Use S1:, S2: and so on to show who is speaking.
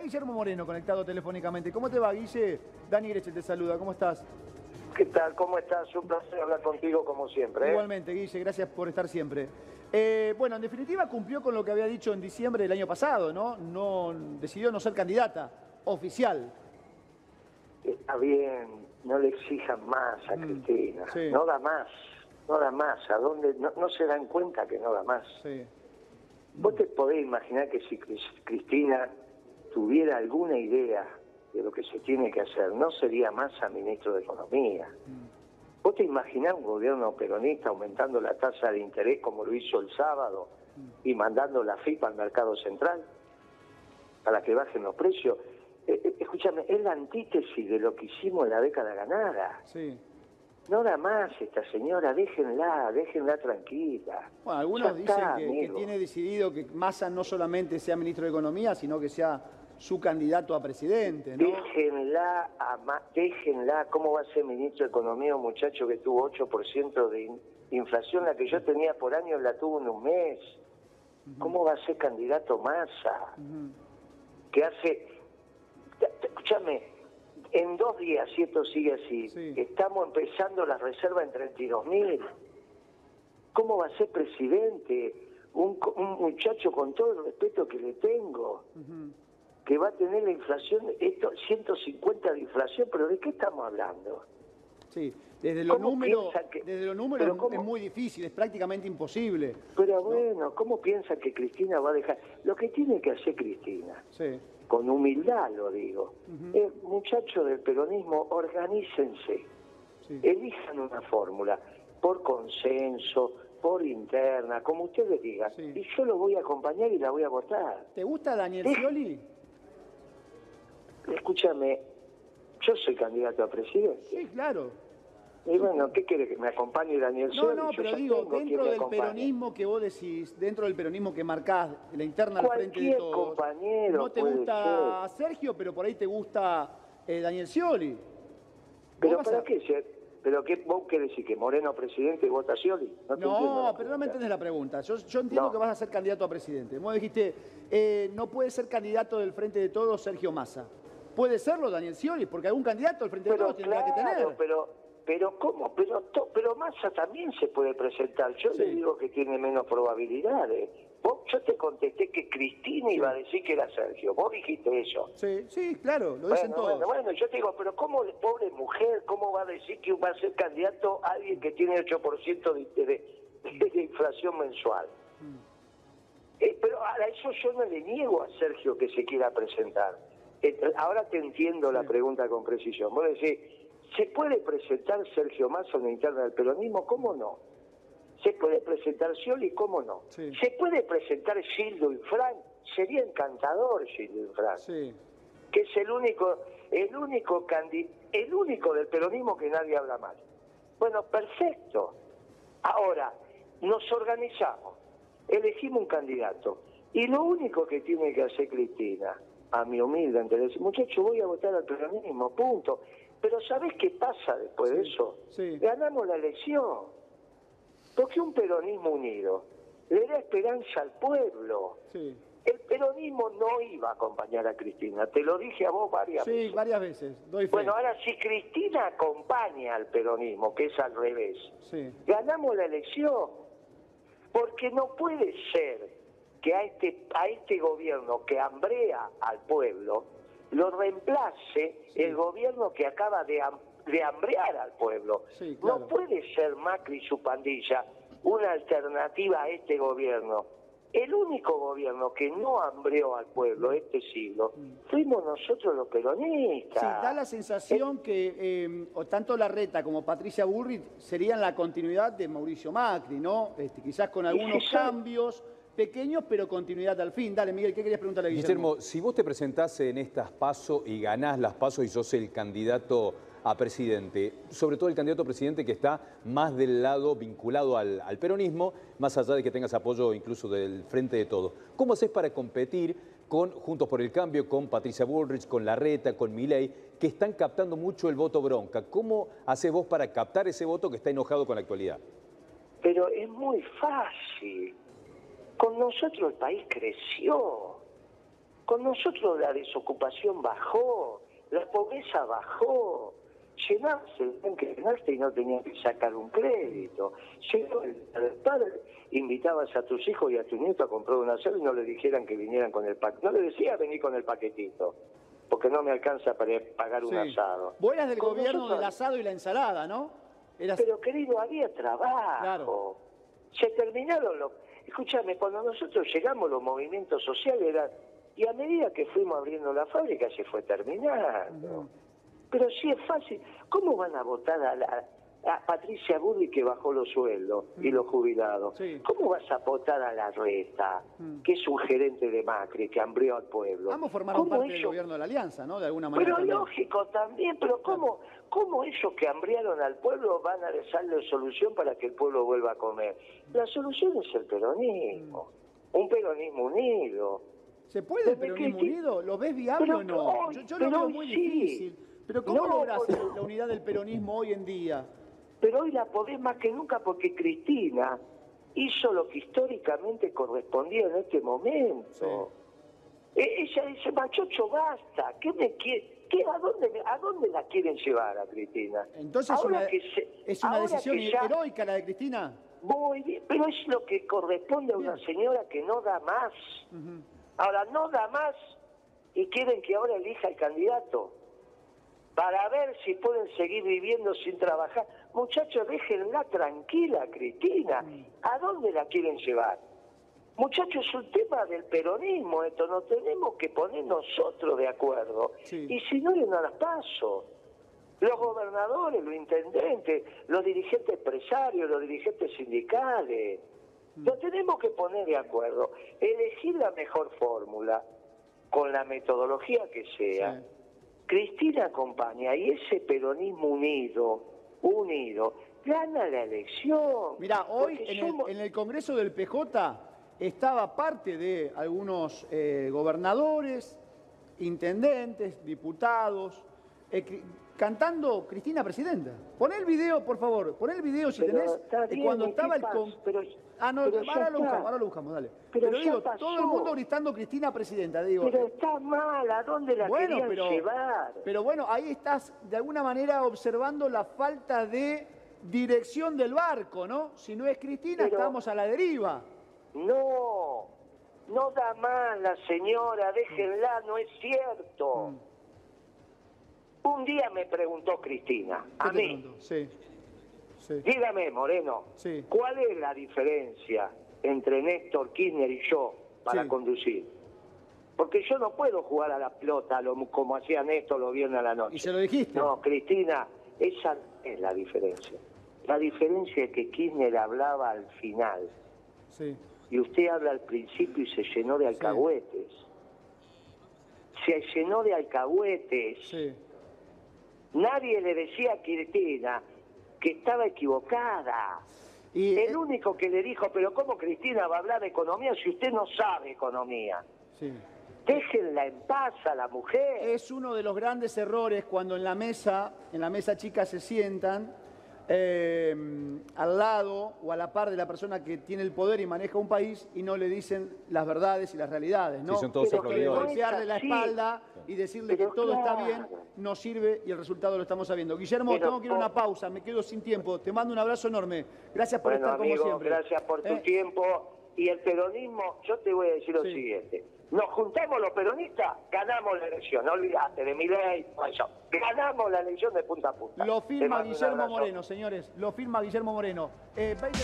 S1: Está Guillermo Moreno conectado telefónicamente. ¿Cómo te va, Guille? Dani Greche te saluda. ¿Cómo estás?
S2: ¿Qué tal? ¿Cómo estás? Un placer hablar contigo como siempre. ¿eh?
S1: Igualmente, Guille, gracias por estar siempre. Eh, bueno, en definitiva cumplió con lo que había dicho en diciembre del año pasado, ¿no? no decidió no ser candidata oficial.
S2: Está bien, no le exijan más a
S1: Mm,
S2: Cristina.
S1: sí.
S2: No da más, no da más. ¿A dónde? No, no se dan cuenta que no da más.
S1: Sí.
S2: Vos te podés imaginar que si Cris- Cristina tuviera alguna idea de lo que se tiene que hacer, no sería más a ministro de Economía.
S1: Mm.
S2: ¿Vos te imaginás un gobierno peronista aumentando la tasa de interés como lo hizo el sábado y mandando la FIP al mercado central para que bajen los precios? Eh, eh, escúchame, es la antítesis de lo que hicimos en la década ganada.
S1: Sí.
S2: No da más esta señora, déjenla, déjenla tranquila.
S1: Bueno, algunos dicen que, tiene decidido que Massa no solamente sea ministro de Economía, sino que sea su candidato a presidente, ¿no?
S2: Déjenla, déjenla. ¿Cómo va a ser ministro de Economía un muchacho que tuvo 8% de in- inflación? La que yo tenía por año la tuvo en un mes. ¿Cómo va a ser candidato Massa? Que hace... Escúchame, en dos días, si esto sigue así,
S1: Sí.
S2: estamos empezando la reserva en 32 mil. ¿Cómo va a ser presidente? Un, un muchacho con todo el respeto que le tengo. Que va a tener la inflación, esto 150 de inflación, pero ¿de qué estamos hablando?
S1: Sí, desde los
S2: ¿Cómo
S1: números,
S2: que-
S1: desde los números
S2: cómo-
S1: es muy difícil, es prácticamente imposible.
S2: Pero bueno, ¿cómo piensa que Cristina va a dejar? Lo que tiene que hacer Cristina,
S1: Sí.
S2: con humildad lo digo,
S1: Ujú.
S2: es, muchachos del peronismo, organícense,
S1: Sí.
S2: elijan una fórmula, por consenso, por interna, como ustedes digan,
S1: Sí.
S2: y yo lo voy a acompañar y la voy a votar.
S1: ¿Te gusta Daniel. Scioli?
S2: Escúchame, yo soy candidato a presidente.
S1: Sí, claro.
S2: Y bueno, ¿qué quiere que me acompañe Daniel
S1: No,
S2: Scioli?
S1: no, pero digo, dentro del
S2: acompañe.
S1: peronismo que vos decís, dentro del peronismo que marcás, la interna al frente de todos,
S2: compañero
S1: no te gusta Sergio, pero por ahí te gusta eh, Daniel Scioli.
S2: Pero ¿para
S1: a-
S2: qué? Si- ¿Pero qué vos querés decir? ¿Que Moreno presidente y vota Scioli? te
S1: No, pero no me entendés la pregunta. Yo, yo entiendo
S2: No.
S1: que vas a ser candidato a presidente. Vos dijiste, eh, no puede ser candidato del Frente de Todos Sergio Massa. Puede serlo Daniel Scioli, porque algún candidato del Frente de
S2: Pero
S1: Todos tendrá que
S2: claro,
S1: tener.
S2: pero, pero ¿cómo? Pero, to- pero Massa también se puede presentar. Yo le
S1: Sí.
S2: digo que tiene menos probabilidades. Vos, yo te contesté que Cristina iba a decir que era Sergio. Vos dijiste eso.
S1: Sí, sí, claro, lo dicen
S2: Bueno,
S1: todos.
S2: bueno, bueno, yo te digo, pero ¿cómo, de pobre mujer, cómo va a decir que va a ser candidato alguien que tiene 8% de, de, de inflación mensual? Eh, pero a eso yo no le niego a Sergio que se quiera presentar. Ahora te entiendo la pregunta con precisión. Vos decís, ¿se puede presentar Sergio Massa en la interna del peronismo? ¿Cómo no? ¿Se puede presentar Scioli? ¿Cómo no?
S1: Sí.
S2: ¿Se puede presentar Gildo y Frank? Sería encantador Gildo y Frank
S1: Sí,
S2: que es el único, el único candi- el único del peronismo que nadie habla mal. Bueno, perfecto. Ahora, nos organizamos, elegimos un candidato, y lo único que tiene que hacer Cristina, a mi humilde entender, muchacho, voy a votar al peronismo, punto. Pero ¿sabés qué pasa después de eso?
S1: sí.
S2: Ganamos la elección. Porque un peronismo unido le da esperanza al pueblo.
S1: sí.
S2: El peronismo no iba a acompañar a Cristina, te lo dije a vos varias
S1: Sí,
S2: veces.
S1: varias veces. Doy fe.
S2: Bueno, ahora si Cristina acompaña al peronismo, que es al revés,
S1: Sí,
S2: ganamos la elección. Porque no puede ser que a este, a este gobierno que hambrea al pueblo lo reemplace el gobierno que acaba de, de hambrear al pueblo.
S1: Sí, claro.
S2: No puede ser Macri y su pandilla una alternativa a este gobierno. El único gobierno que no hambreó al pueblo este siglo fuimos nosotros los peronistas.
S1: Mm. Sí, da la sensación que eh, o tanto Larreta como Patricia Burri serían la continuidad de Mauricio Macri, ¿no? Este, quizás con algunos cambios pequeños, pero continuidad al fin. Dale, Miguel, ¿qué querías preguntarle a Guillermo?
S3: Guillermo, si vos te presentás en estas pasos y ganás las pasos y sos el candidato a presidente, sobre todo el candidato a presidente que está más del lado vinculado al, al peronismo, más allá de que tengas apoyo incluso del frente de todo. ¿Cómo haces para competir con Juntos por el Cambio, con Patricia Bullrich, con Larreta, con Milei, que están captando mucho el voto bronca? ¿Cómo haces vos para captar ese voto que está enojado con la actualidad?
S2: Pero es muy fácil. Con nosotros el país creció. Con nosotros la desocupación bajó, la pobreza bajó. Llenabas el tanque y no tenías que sacar un crédito. Llegó el, el padre, invitabas a tus hijos y a tus nietos a comprar un asado y no le dijeran que vinieran con el paquetito. No le decía venir con el paquetito, porque no me alcanza para pagar un asado.
S1: Vos eras del
S2: Con
S1: gobierno
S2: nosotros-
S1: del asado y la ensalada, ¿no? Eras...
S2: Pero querido, había trabajo.
S1: Claro.
S2: Se terminaron los... Escúchame, cuando nosotros llegamos los movimientos sociales eran... Y a medida que fuimos abriendo la fábrica se fue terminando. Pero sí es fácil. ¿Cómo van a votar a, la, a Patricia Burri que bajó los sueldos y los jubilados?
S1: Sí.
S2: ¿Cómo vas a votar a la Reta, que es un gerente de Macri, que hambrió al pueblo?
S1: Ambos formaron
S2: ¿Cómo
S1: parte del
S2: ellos-
S1: gobierno de la Alianza, ¿no? De alguna manera
S2: pero
S1: también.
S2: lógico también, pero ¿cómo, ¿cómo ellos que hambriaron al pueblo van a darle solución para que el pueblo vuelva a comer? La solución es el peronismo, un peronismo unido.
S1: ¿Se puede el
S2: Pero
S1: peronismo
S2: que-
S1: unido? ¿Lo ves viable
S2: pero
S1: o no?
S2: hoy-
S1: yo lo veo muy
S2: sí.
S1: difícil. Pero ¿cómo
S2: No, porque-
S1: la unidad del peronismo hoy en día?
S2: Pero hoy la podés más que nunca porque Cristina hizo lo que históricamente correspondía en este momento. E- Ella dice, machocho, basta, ¿qué me quiere? ¿Qué, a, dónde, me- ¿A dónde la quieren llevar a Cristina?
S1: Entonces es
S2: Ahora
S1: una,
S2: que se-
S1: es una decisión
S2: ya-
S1: heroica la de Cristina.
S2: Muy bien, pero es lo que corresponde a una
S1: Bien.
S2: señora que no da más. Ahora, no da más y quieren que ahora elija el candidato para ver si pueden seguir viviendo sin trabajar. Muchachos, déjenla tranquila, Cristina. ¿A dónde la quieren llevar? Muchachos, es un tema del peronismo, esto nos tenemos que poner nosotros de acuerdo.
S1: Sí.
S2: Y si no, yo no las paso. Los gobernadores, los intendentes, los dirigentes empresarios, los dirigentes sindicales. Nos tenemos que poner de acuerdo, elegir la mejor fórmula con la metodología que sea.
S1: Sí.
S2: Cristina acompaña y ese peronismo unido, unido, gana la elección.
S1: Mira, hoy en el, en el Congreso del PJ estaba parte de algunos eh, gobernadores, intendentes, diputados, eh, cri- cantando Cristina Presidenta. Pon el video, por favor, pon el video si
S2: Pero
S1: tenés.
S2: bien,
S1: cuando
S2: ¿y qué
S1: estaba el con-
S2: Pero-
S1: Ah, no,
S2: pero
S1: ahora lo buscamos, ahora lo buscamos, dale.
S2: Pero
S1: digo,
S2: pasó.
S1: todo el mundo gritando Cristina Presidenta, digo.
S2: Pero está mal, ¿a dónde la
S1: Bueno,
S2: querían
S1: pero,
S2: llevar?
S1: pero bueno, ahí estás de alguna manera observando la falta de dirección del barco, ¿no? Si no es Cristina,
S2: Pero-
S1: estamos a la deriva.
S2: No, no da más la señora, déjenla, no es cierto. Un día me preguntó Cristina,
S1: ¿Qué
S2: a mí,
S1: pregunto? Sí. Sí.
S2: dígame Moreno,
S1: Sí.
S2: ¿cuál es la diferencia entre Néstor Kirchner y yo para
S1: Sí.
S2: conducir? Porque yo no puedo jugar a la pelota lo- como hacía Néstor los viernes a la noche.
S1: ¿Y se lo dijiste?
S2: No, Cristina, esa es la diferencia. La diferencia es que Kirchner hablaba al final
S1: Sí.
S2: y usted habla al principio y se llenó de alcahuetes. Se llenó de alcahuetes.
S1: Sí.
S2: Nadie le decía a Cristina que estaba equivocada.
S1: Y,
S2: El
S1: eh,
S2: único que le dijo, pero ¿cómo Cristina va a hablar de economía si usted no sabe economía?
S1: sí.
S2: Déjenla en paz a la mujer.
S1: Es uno de los grandes errores cuando en la mesa, en la mesa chica se sientan eh, al lado o a la par de la persona que tiene el poder y maneja un país y no le dicen las verdades y las realidades, ¿no?
S3: Sí, son todos
S2: Pero
S3: aplaudidores.
S1: golpearle la espalda y decirle
S2: Pero
S1: que todo está bien no sirve y el resultado lo estamos sabiendo. Guillermo,
S2: Pero
S1: tengo que ir a una pausa, me quedo sin tiempo. Te mando un abrazo enorme. Gracias por
S2: Bueno,
S1: estar
S2: amigo,
S1: como siempre.
S2: gracias por tu
S1: Eh,
S2: tiempo. Y el peronismo, yo te voy a decir lo
S1: Sí.
S2: siguiente. Nos juntamos los peronistas, ganamos la elección. No olvidaste de mi ley, eso. Ganamos la elección de punta a punta.
S1: Lo firma Guillermo. Moreno, señores. Lo firma Guillermo Moreno. Eh, 20,